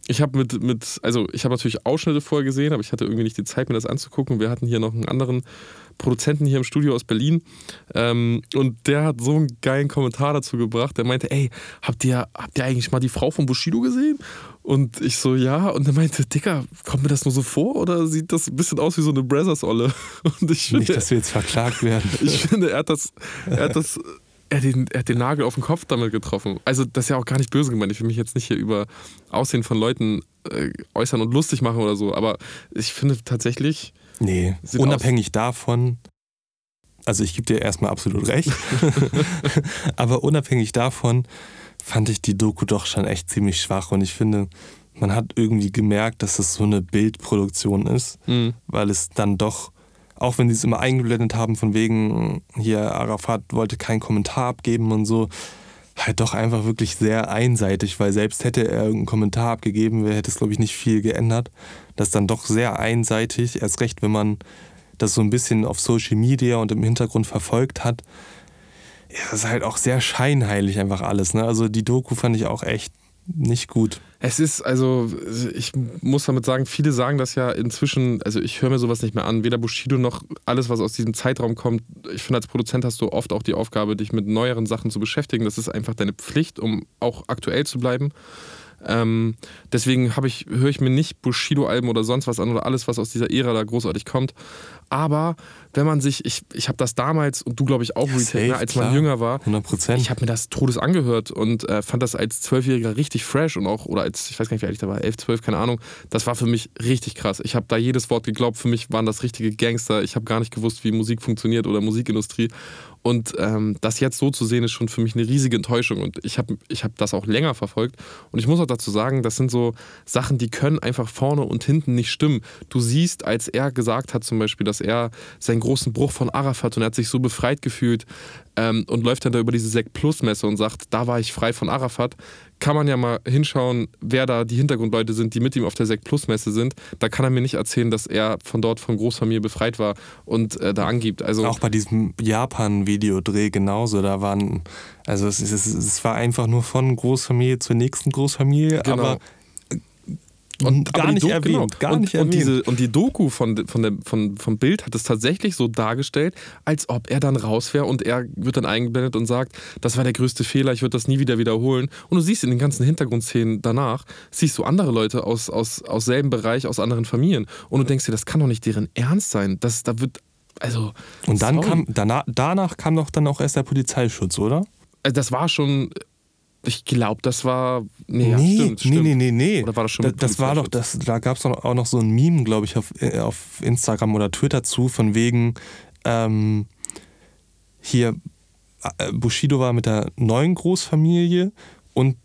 ich habe mit, mit, also ich habe natürlich Ausschnitte vorher gesehen, aber ich hatte irgendwie nicht die Zeit, mir das anzugucken. Wir hatten hier noch einen anderen Produzenten hier im Studio aus Berlin ähm, und der hat so einen geilen Kommentar dazu gebracht. Der meinte, ey, habt ihr, habt ihr eigentlich mal die Frau von Bushido gesehen? Und ich so, ja. Und er meinte, Dicker, kommt mir das nur so vor oder sieht das ein bisschen aus wie so eine Brothers-Olle? Und ich finde, Nicht, dass wir jetzt verklagt werden. Ich finde, er hat das, er hat das er, den, er hat den Nagel auf den Kopf damit getroffen. Also, das ist ja auch gar nicht böse gemeint. Ich will mich jetzt nicht hier über Aussehen von Leuten äh, äußern und lustig machen oder so. Aber ich finde tatsächlich. Nee, unabhängig davon. Also, ich gebe dir erstmal absolut recht. aber unabhängig davon fand ich die Doku doch schon echt ziemlich schwach. Und ich finde, man hat irgendwie gemerkt, dass es so eine Bildproduktion ist, mhm. weil es dann doch auch wenn sie es immer eingeblendet haben, von wegen, hier Arafat wollte keinen Kommentar abgeben und so, halt doch einfach wirklich sehr einseitig, weil selbst hätte er irgendeinen Kommentar abgegeben, hätte es, glaube ich, nicht viel geändert. Das ist dann doch sehr einseitig, erst recht, wenn man das so ein bisschen auf Social Media und im Hintergrund verfolgt hat. Ja, das ist halt auch sehr scheinheilig einfach alles. Ne? Also die Doku fand ich auch echt nicht gut. Es ist, also, ich muss damit sagen, viele sagen das ja inzwischen, also ich höre mir sowas nicht mehr an, weder Bushido noch alles, was aus diesem Zeitraum kommt. Ich finde, als Produzent hast du oft auch die Aufgabe, dich mit neueren Sachen zu beschäftigen. Das ist einfach deine Pflicht, um auch aktuell zu bleiben. Ähm, deswegen ich, höre ich mir nicht Bushido-Alben oder sonst was an oder alles, was aus dieser Ära da großartig kommt. Aber wenn man sich, ich, ich habe das damals und du glaube ich auch, ja, Retail, ne, als klar. man jünger war, 100%. ich habe mir das Todes angehört und äh, fand das als Zwölfjähriger richtig fresh und auch, oder als, ich weiß gar nicht, wie alt ich da war, 11, 12, keine Ahnung, das war für mich richtig krass. Ich habe da jedes Wort geglaubt, für mich waren das richtige Gangster. Ich habe gar nicht gewusst, wie Musik funktioniert oder Musikindustrie. Und ähm, das jetzt so zu sehen, ist schon für mich eine riesige Enttäuschung. Und ich habe ich hab das auch länger verfolgt. Und ich muss auch dazu sagen, das sind so Sachen, die können einfach vorne und hinten nicht stimmen. Du siehst, als er gesagt hat zum Beispiel, dass er seinen großen Bruch von Arafat und er hat sich so befreit gefühlt ähm, und läuft dann da über diese Sek Plus Messe und sagt, da war ich frei von Arafat kann man ja mal hinschauen, wer da die Hintergrundleute sind, die mit ihm auf der Sekt Plus Messe sind. Da kann er mir nicht erzählen, dass er von dort von Großfamilie befreit war und äh, da angibt. Also auch bei diesem Japan-Videodreh genauso. Da waren, also es, es, es war einfach nur von Großfamilie zur nächsten Großfamilie, genau. aber und gar nicht Do- erwähnt. genau. Gar und, nicht und, erwähnt. diese, und die Doku von, von der, von, vom Bild hat es tatsächlich so dargestellt, als ob er dann raus wäre und er wird dann eingeblendet und sagt, das war der größte Fehler, ich würde das nie wieder wiederholen. Und du siehst in den ganzen Hintergrundszenen danach, siehst du andere Leute aus, aus, aus selben Bereich, aus anderen Familien. Und du denkst dir, das kann doch nicht deren Ernst sein. Das, da wird, also. Und dann sorry. kam, danach, danach kam doch dann auch erst der Polizeischutz, oder? Also das war schon, ich glaube, das war. Nee, ja, nee, stimmt, nee, stimmt. nee, nee, nee. Oder war das schon Da- das war doch, das, da gab es auch noch so ein Meme, glaube ich, auf, äh, auf Instagram oder Twitter zu, von wegen ähm, hier äh, Bushido war mit der neuen Großfamilie und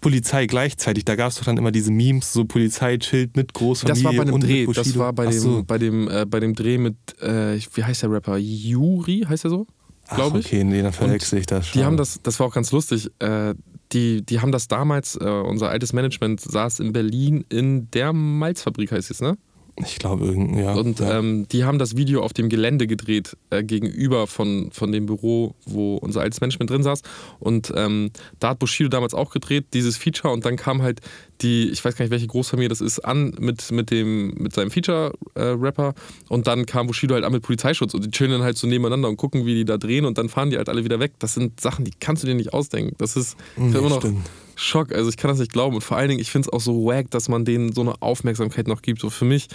Polizei gleichzeitig. Da gab es doch dann immer diese Memes, so Polizei chillt mit Großfamilie Das war bei dem und Dreh. mit Das war bei dem, so. bei dem, äh, bei dem Dreh mit, äh, wie heißt der Rapper? Yuri, heißt er so? Glaube ich. okay, nee, dann verwechsel ich das schon. Die haben das, das war auch ganz lustig. Äh, die, die haben das damals, äh, unser altes Management saß in Berlin in der Malzfabrik, heißt es, ne? Ich glaube, irgend- ja. Und ja. ähm, die haben das Video auf dem Gelände gedreht, äh, gegenüber von, von dem Büro, wo unser altes Management drin saß. Und ähm, da hat Bushido damals auch gedreht, dieses Feature. Und dann kam halt die, ich weiß gar nicht, welche Großfamilie das ist, an mit, mit, dem, mit seinem Feature-Rapper. und dann kam Bushido halt an mit Polizeischutz. Und die chillen dann halt so nebeneinander und gucken, wie die da drehen. Und dann fahren die halt alle wieder weg. Das sind Sachen, die kannst du dir nicht ausdenken. Das ist Nee, immer noch stimmt. Schock. Also ich kann das nicht glauben. Und vor allen Dingen, ich finde es auch so wack, dass man denen so eine Aufmerksamkeit noch gibt. So für mich,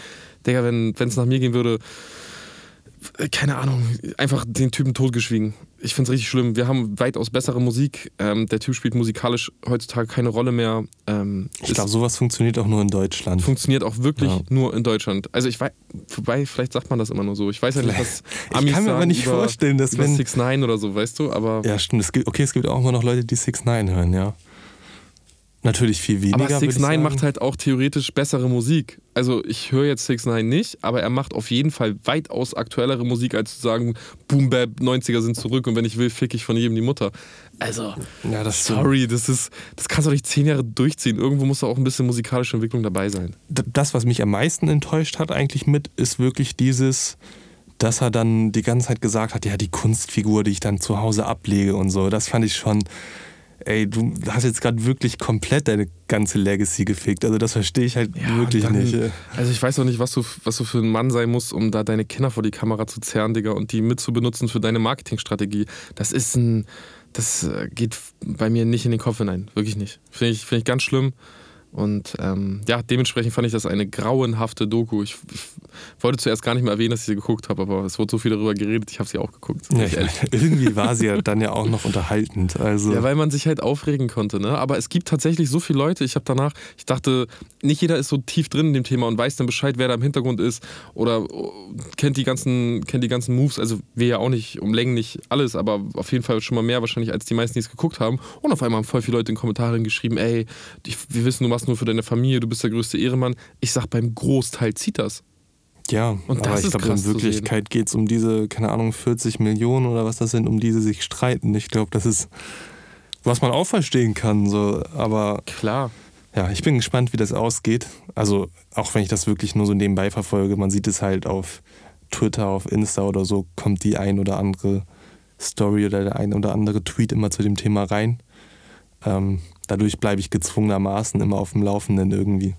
Digga, wenn es nach mir gehen würde, äh, keine Ahnung, einfach den Typen totgeschwiegen. Ich finde es richtig schlimm. Wir haben weitaus bessere Musik. Ähm, der Typ spielt musikalisch heutzutage keine Rolle mehr. Ähm, Ich glaube, sowas funktioniert auch nur in Deutschland. funktioniert auch wirklich Ja. nur in Deutschland. Also ich weiß, wobei, vielleicht sagt man das immer nur so. Ich weiß ja nicht, was Ich Amis kann mir aber nicht über, vorstellen, dass wenn- 6 9 oder so, weißt du, aber Ja, stimmt. Es gibt, okay, es gibt auch immer noch Leute, die 6 9 hören, ja. Natürlich viel weniger. Aber würd 6 ich 9 sagen. macht halt auch theoretisch bessere Musik. Also ich höre jetzt 6 9 nicht, aber er macht auf jeden Fall weitaus aktuellere Musik, als zu sagen, Boom Bap 90er sind zurück und wenn ich will, fick ich von jedem die Mutter. Also, Ja, das sorry, das ist, das kannst du nicht zehn Jahre durchziehen. Irgendwo muss da auch ein bisschen musikalische Entwicklung dabei sein. Das, was mich am meisten enttäuscht hat eigentlich mit, ist wirklich dieses, dass er dann die ganze Zeit gesagt hat, ja, die Kunstfigur, die ich dann zu Hause ablege und so. Das fand ich schon, ey, du hast jetzt gerade wirklich komplett deine ganze Legacy gefickt. Also das verstehe ich halt wirklich dann- nicht. ey. Also ich weiß auch nicht, was du, was du für ein Mann sein musst, um da deine Kinder vor die Kamera zu zerren, Digga, und die mitzubenutzen für deine Marketingstrategie. Das ist ein, das geht bei mir nicht in den Kopf hinein. Wirklich nicht. Finde ich, find ich ganz schlimm. Und ähm, ja, dementsprechend fand ich das eine grauenhafte Doku. Ich, ich wollte zuerst gar nicht mehr erwähnen, dass ich sie geguckt habe, aber es wurde so viel darüber geredet, ich habe sie auch geguckt. Ja, irgendwie war sie ja dann ja auch noch unterhaltend. Also Ja, weil man sich halt aufregen konnte, ne? Aber es gibt tatsächlich so viele Leute. Ich habe danach, ich dachte, nicht jeder ist so tief drin in dem Thema und weiß dann Bescheid, wer da im Hintergrund ist oder oh, kennt die ganzen, kennt die ganzen Moves. Also wir ja auch nicht um Längen nicht alles, aber auf jeden Fall schon mal mehr wahrscheinlich als die meisten, die es geguckt haben. Und auf einmal haben voll viele Leute in Kommentaren geschrieben, ey, ich, wir wissen, du machst nur für deine Familie, du bist der größte Ehrenmann. Ich sag, beim Großteil zieht das. Ja, Und aber das ich glaube, in Wirklichkeit geht es um diese, keine Ahnung, 40 Millionen oder was das sind, um die sie sich streiten. Ich glaube, das ist, was man auch verstehen kann. So. Aber Klar. ja, ich bin gespannt, wie das ausgeht. Also, auch wenn ich das wirklich nur so nebenbei verfolge, man sieht es halt auf Twitter, auf Insta oder so, kommt die ein oder andere Story oder der ein oder andere Tweet immer zu dem Thema rein. Ähm, dadurch bleibe ich gezwungenermaßen immer auf dem Laufenden irgendwie.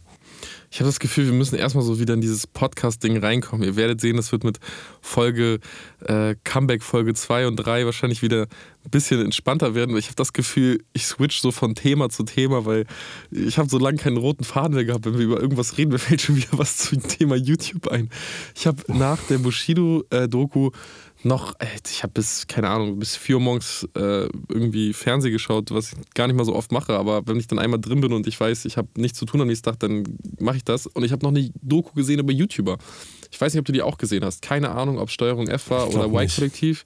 Ich habe das Gefühl, wir müssen erstmal so wieder in dieses Podcast-Ding reinkommen. Ihr werdet sehen, das wird mit Folge äh, Comeback Folge 2 und 3 wahrscheinlich wieder ein bisschen entspannter werden. Ich habe das Gefühl, ich switch so von Thema zu Thema, weil ich habe so lange keinen roten Faden mehr gehabt. Wenn wir über irgendwas reden, mir fällt schon wieder was zum Thema YouTube ein. Ich habe nach der Bushido-Doku noch, ey, ich habe bis, keine Ahnung, bis 4 Uhr morgens äh, irgendwie Fernsehen geschaut, was ich gar nicht mal so oft mache, aber wenn ich dann einmal drin bin und ich weiß, ich habe nichts zu tun am nächsten Tag, dann mache ich das. Und ich habe noch eine Doku gesehen über YouTuber. Ich weiß nicht, ob du die auch gesehen hast. Keine Ahnung, ob Steuerung F war oder. Y-Kollektiv.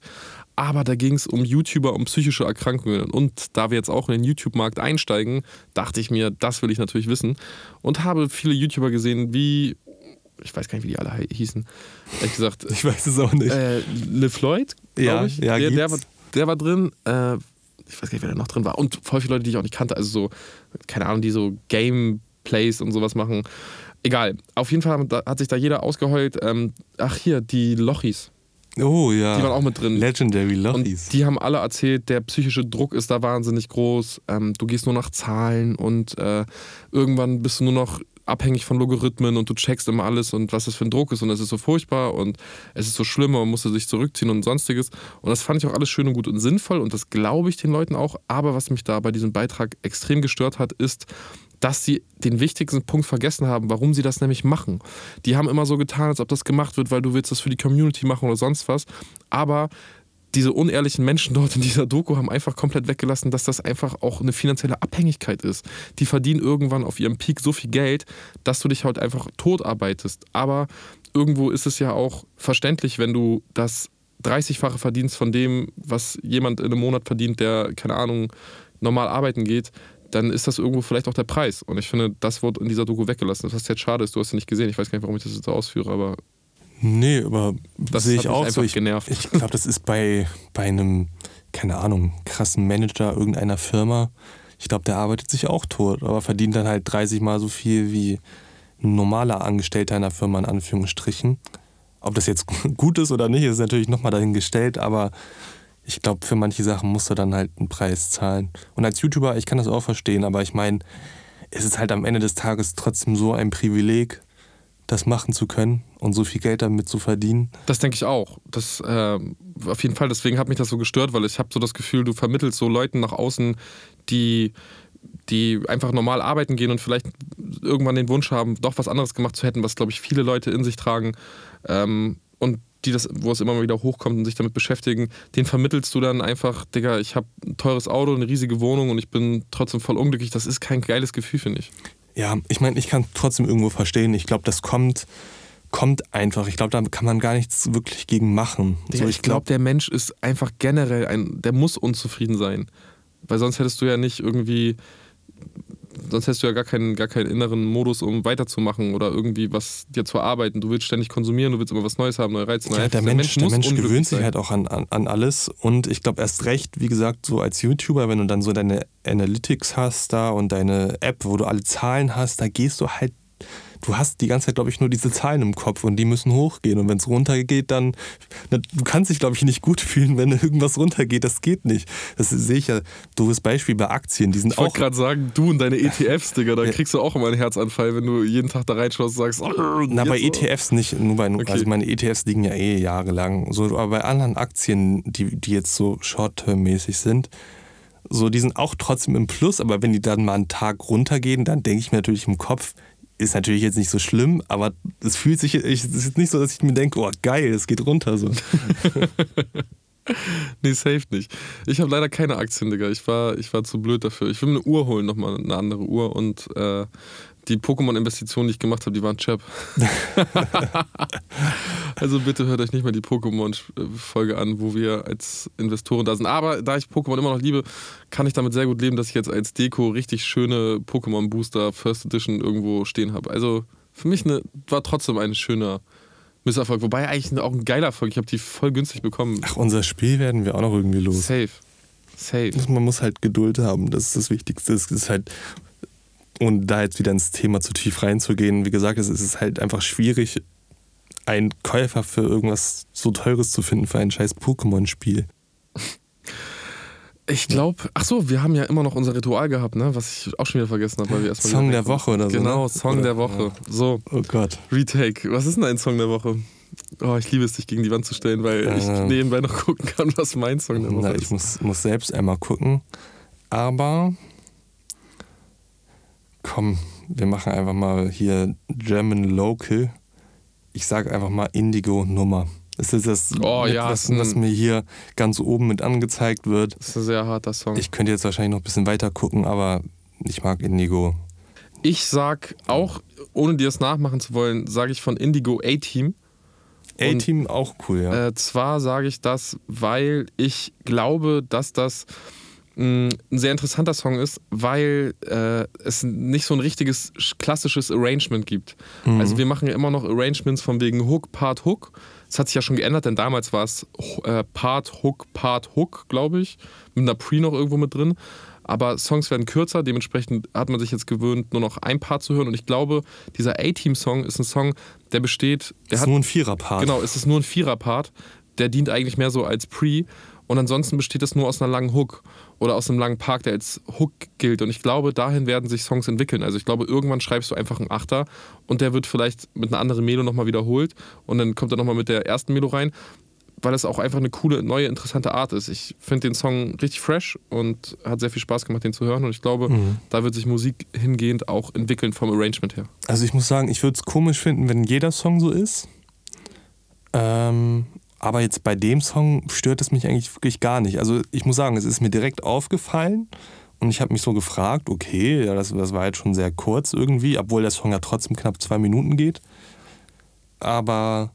Aber da ging es um YouTuber, um psychische Erkrankungen. Und da wir jetzt auch in den YouTube-Markt einsteigen, dachte ich mir, das will ich natürlich wissen. Und habe viele YouTuber gesehen, wie, ich weiß gar nicht, wie die alle hießen. Ehrlich gesagt, Ich weiß es auch nicht. äh, Le Floyd, Ja, glaube ich. ja, der, der, war, der war drin. Äh, ich weiß gar nicht, wer da noch drin war. Und voll viele Leute, die ich auch nicht kannte. Also so, keine Ahnung, die so Gameplays und sowas machen. Egal. Auf jeden Fall hat sich da jeder ausgeheult. Ähm, ach hier, die Lochis. Oh ja. Die waren auch mit drin. Legendary Und Lochis. die haben alle erzählt, der psychische Druck ist da wahnsinnig groß. Ähm, du gehst nur nach Zahlen und äh, irgendwann bist du nur noch abhängig von Logarithmen und du checkst immer alles und was das für ein Druck ist und es ist so furchtbar und es ist so schlimm und man musste sich zurückziehen und sonstiges. Und das fand ich auch alles schön und gut und sinnvoll und das glaube ich den Leuten auch. Aber was mich da bei diesem Beitrag extrem gestört hat, ist, dass sie den wichtigsten Punkt vergessen haben, warum sie das nämlich machen. Die haben immer so getan, als ob das gemacht wird, weil du willst das für die Community machen oder sonst was. Aber diese unehrlichen Menschen dort in dieser Doku haben einfach komplett weggelassen, dass das einfach auch eine finanzielle Abhängigkeit ist. Die verdienen irgendwann auf ihrem Peak so viel Geld, dass du dich halt einfach tot arbeitest. Aber irgendwo ist es ja auch verständlich, wenn du das 30-fache verdienst von dem, was jemand in einem Monat verdient, der, keine Ahnung, normal arbeiten geht, dann ist das irgendwo vielleicht auch der Preis. Und ich finde, das wurde in dieser Doku weggelassen. Was jetzt schade ist, du hast sie nicht gesehen. Ich weiß gar nicht, warum ich das jetzt so ausführe, aber. Nee, aber das sehe ich auch so. Ich, genervt. ich glaube, das ist bei, bei einem, keine Ahnung, krassen Manager irgendeiner Firma. Ich glaube, der arbeitet sich auch tot, aber verdient dann halt 30 Mal so viel wie ein normaler Angestellter einer Firma, in Anführungsstrichen. Ob das jetzt gut ist oder nicht, ist natürlich nochmal dahingestellt, aber ich glaube, für manche Sachen musst du dann halt einen Preis zahlen. Und als YouTuber, ich kann das auch verstehen, aber ich meine, es ist halt am Ende des Tages trotzdem so ein Privileg, das machen zu können und so viel Geld damit zu verdienen. Das denke ich auch. Das äh, auf jeden Fall. Deswegen hat mich das so gestört, weil ich habe so das Gefühl, du vermittelst so Leuten nach außen, die die einfach normal arbeiten gehen und vielleicht irgendwann den Wunsch haben, doch was anderes gemacht zu hätten, was glaube ich viele Leute in sich tragen. Ähm, und die das, wo es immer mal wieder hochkommt und sich damit beschäftigen, den vermittelst du dann einfach, Digga, ich habe ein teures Auto, eine riesige Wohnung und ich bin trotzdem voll unglücklich. Das ist kein geiles Gefühl, finde ich. Ja, ich meine, ich kann trotzdem irgendwo verstehen. Ich glaube, das kommt, kommt einfach. Ich glaube, da kann man gar nichts wirklich gegen machen. Digga, so, ich glaube, glaub, der Mensch ist einfach generell ein, der muss unzufrieden sein. Weil sonst hättest du ja nicht irgendwie sonst hättest du ja gar keinen, gar keinen inneren Modus, um weiterzumachen oder irgendwie was dir zu erarbeiten. Du willst ständig konsumieren, du willst immer was Neues haben, neue Reize, neue ja, der, Mensch, der Mensch, der Mensch gewöhnt sich halt auch an, an, an alles. Und ich glaube erst recht, wie gesagt, so als YouTuber, wenn du dann so deine Analytics hast da und deine App, wo du alle Zahlen hast, da gehst du halt du hast die ganze Zeit, glaube ich, nur diese Zahlen im Kopf und die müssen hochgehen. Und wenn es runtergeht, dann, du kannst dich, glaube ich, nicht gut fühlen, wenn irgendwas runtergeht. Das geht nicht. Das sehe ich ja, doofes Beispiel bei Aktien. Die sind ich wollte gerade sagen, du und deine ETFs, Digga, da kriegst du auch immer einen Herzanfall, wenn du jeden Tag da reinschaust und sagst, oh, Na, bei ETFs nicht, nur bei, okay. also meine ETFs liegen ja eh jahrelang. So, aber bei anderen Aktien, die, die jetzt so short-term-mäßig sind, so, die sind auch trotzdem im Plus, aber wenn die dann mal einen Tag runtergehen, dann denke ich mir natürlich im Kopf, ist natürlich jetzt nicht so schlimm, aber es fühlt sich, es ist nicht so, dass ich mir denke, oh geil, es geht runter so. nee, safe nicht. Ich habe leider keine Aktien, Digga. Ich war, ich war zu blöd dafür. Ich will mir eine Uhr holen, nochmal eine andere Uhr und äh, die Pokémon-Investitionen, die ich gemacht habe, die waren Chap. also bitte hört euch nicht mal die Pokémon-Folge an, wo wir als Investoren da sind. Aber da ich Pokémon immer noch liebe, kann ich damit sehr gut leben, dass ich jetzt als Deko richtig schöne Pokémon-Booster First Edition irgendwo stehen habe. Also für mich eine, war trotzdem ein schöner Misserfolg. Wobei eigentlich auch ein geiler Erfolg. Ich habe die voll günstig bekommen. Ach, unser Spiel werden wir auch noch irgendwie los. Safe. Safe. Man muss halt Geduld haben, das ist das Wichtigste. Es ist halt und da jetzt wieder ins Thema zu tief reinzugehen, wie gesagt, es ist halt einfach schwierig, einen Käufer für irgendwas so Teures zu finden für ein scheiß Pokémon-Spiel. Ich glaube, ach so, wir haben ja immer noch unser Ritual gehabt, ne? Was ich auch schon wieder vergessen habe, weil wir erstmal. Song der Woche oder so. Genau, ne? Song oder? der Woche. So. Oh Gott. Retake. Was ist denn ein Song der Woche? Oh, ich liebe es, dich gegen die Wand zu stellen, weil ähm, ich nebenbei noch gucken kann, was mein Song der Woche na, ist. Ich muss, muss selbst einmal gucken. Aber komm, wir machen einfach mal hier German Local. Ich sage einfach mal Indigo Nummer. Das ist das, oh, ja, was, was, mir hier ganz oben mit angezeigt wird. Das ist ein sehr harter Song. Ich könnte jetzt wahrscheinlich noch ein bisschen weiter gucken, aber ich mag Indigo. Ich sag auch, ohne dir das nachmachen zu wollen, sage ich von Indigo A-Team. A-Team auch cool, ja. Äh, zwar sage ich das, weil ich glaube, dass das ein sehr interessanter Song ist, weil äh, es nicht so ein richtiges klassisches Arrangement gibt. Mhm. Also wir machen ja immer noch Arrangements von wegen Hook, Part, Hook. Das hat sich ja schon geändert, denn damals war es äh, Part, Hook, Part, Hook, glaube ich. Mit einer Pre noch irgendwo mit drin. Aber Songs werden kürzer, dementsprechend hat man sich jetzt gewöhnt, nur noch ein Part zu hören. Und ich glaube, dieser A-Team-Song ist ein Song, der besteht. Der ist hat, nur ein Vierer-Part. Genau, es ist nur ein Vierer-Part. Der dient eigentlich mehr so als Pre. Und ansonsten besteht es nur aus einer langen Hook. Oder aus einem langen Park, der als Hook gilt. Und ich glaube, dahin werden sich Songs entwickeln. Also ich glaube, irgendwann schreibst du einfach einen Achter und der wird vielleicht mit einer anderen Melo nochmal wiederholt und dann kommt er nochmal mit der ersten Melo rein, weil es auch einfach eine coole, neue, interessante Art ist. Ich finde den Song richtig fresh und hat sehr viel Spaß gemacht, den zu hören. Und ich glaube, mhm. da wird sich Musik hingehend auch entwickeln vom Arrangement her. Also ich muss sagen, ich würde es komisch finden, wenn jeder Song so ist. Ähm, aber jetzt bei dem Song stört es mich eigentlich wirklich gar nicht. Also ich muss sagen, es ist mir direkt aufgefallen und ich habe mich so gefragt, okay, ja, das, das war jetzt schon sehr kurz irgendwie, obwohl der Song ja trotzdem knapp zwei Minuten geht. Aber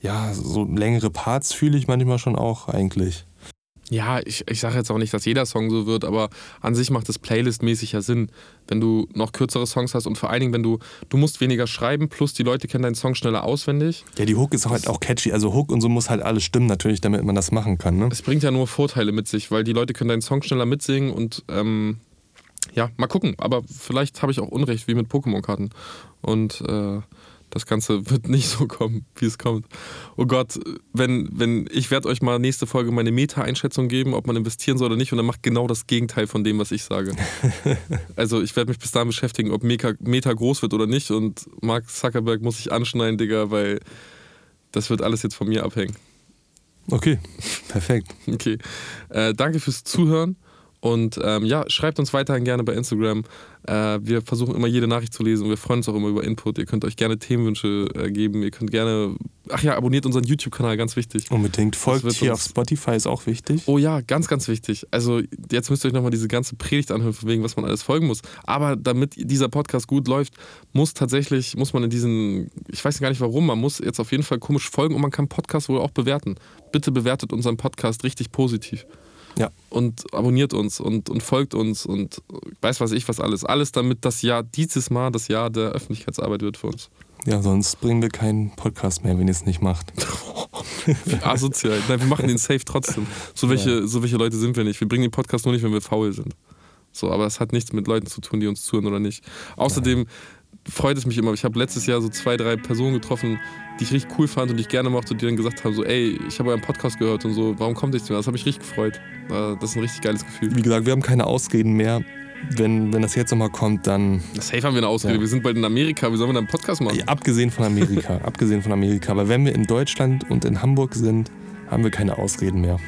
ja, so längere Parts fühle ich manchmal schon auch eigentlich. Ja, ich, ich sage jetzt auch nicht, dass jeder Song so wird, aber an sich macht es playlistmäßig ja Sinn, wenn du noch kürzere Songs hast und vor allen Dingen, wenn du, du musst weniger schreiben, plus die Leute kennen deinen Song schneller auswendig. Ja, die Hook ist halt auch catchy, also Hook und so muss halt alles stimmen natürlich, damit man das machen kann. Ne? Es bringt ja nur Vorteile mit sich, weil die Leute können deinen Song schneller mitsingen und ähm, ja, mal gucken, aber vielleicht habe ich auch Unrecht, wie mit Pokémon-Karten und äh, das Ganze wird nicht so kommen, wie es kommt. Oh Gott, wenn, wenn ich werde euch mal nächste Folge meine Meta-Einschätzung geben, ob man investieren soll oder nicht, und dann macht genau das Gegenteil von dem, was ich sage. also ich werde mich bis dahin beschäftigen, ob Meta, Meta groß wird oder nicht, und Mark Zuckerberg muss sich anschneiden, Digga, weil das wird alles jetzt von mir abhängen. Okay, perfekt. okay. Äh, danke fürs Zuhören. Und ähm, ja, schreibt uns weiterhin gerne bei Instagram. Äh, wir versuchen immer jede Nachricht zu lesen und wir freuen uns auch immer über Input. Ihr könnt euch gerne Themenwünsche äh, geben. Ihr könnt gerne. Ach ja, abonniert unseren YouTube-Kanal, ganz wichtig. Unbedingt. Folgt hier auf Spotify, ist auch wichtig. Oh ja, ganz, ganz wichtig. Also, jetzt müsst ihr euch nochmal diese ganze Predigt anhören, von wegen, was man alles folgen muss. Aber damit dieser Podcast gut läuft, muss tatsächlich, muss man in diesen, ich weiß gar nicht warum, man muss jetzt auf jeden Fall komisch folgen und man kann Podcast wohl auch bewerten. Bitte bewertet unseren Podcast richtig positiv. Ja. Und abonniert uns und, und folgt uns und weiß was ich was alles. Alles, damit das Jahr, dieses Mal das Jahr der Öffentlichkeitsarbeit wird für uns. Ja, sonst bringen wir keinen Podcast mehr, wenn ihr es nicht macht. Asozial. Nein, wir machen den safe trotzdem. So welche, ja. so welche Leute sind wir nicht. Wir bringen den Podcast nur nicht, wenn wir faul sind. So, aber es hat nichts mit Leuten zu tun, die uns zuhören oder nicht. Außerdem, Nein freut es mich immer. Ich habe letztes Jahr so zwei, drei Personen getroffen, die ich richtig cool fand und die ich gerne mochte, die dann gesagt haben: so, ey, ich habe euren Podcast gehört und so, warum kommt ihr zu mir? Das habe mich richtig gefreut. Äh, das ist ein richtig geiles Gefühl. Wie gesagt, wir haben keine Ausreden mehr. Wenn, wenn das jetzt nochmal kommt, dann. Safe haben wir eine Ausrede. Ja. Wir sind bald in Amerika. Wie sollen wir dann einen Podcast machen? Ja, abgesehen von Amerika. abgesehen von Amerika. Aber wenn wir in Deutschland und in Hamburg sind, haben wir keine Ausreden mehr.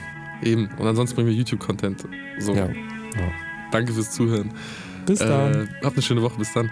Eben. Und ansonsten bringen wir YouTube-Content. So. Ja. ja. Danke fürs Zuhören. Bis dann. Äh, habt eine schöne Woche. Bis dann.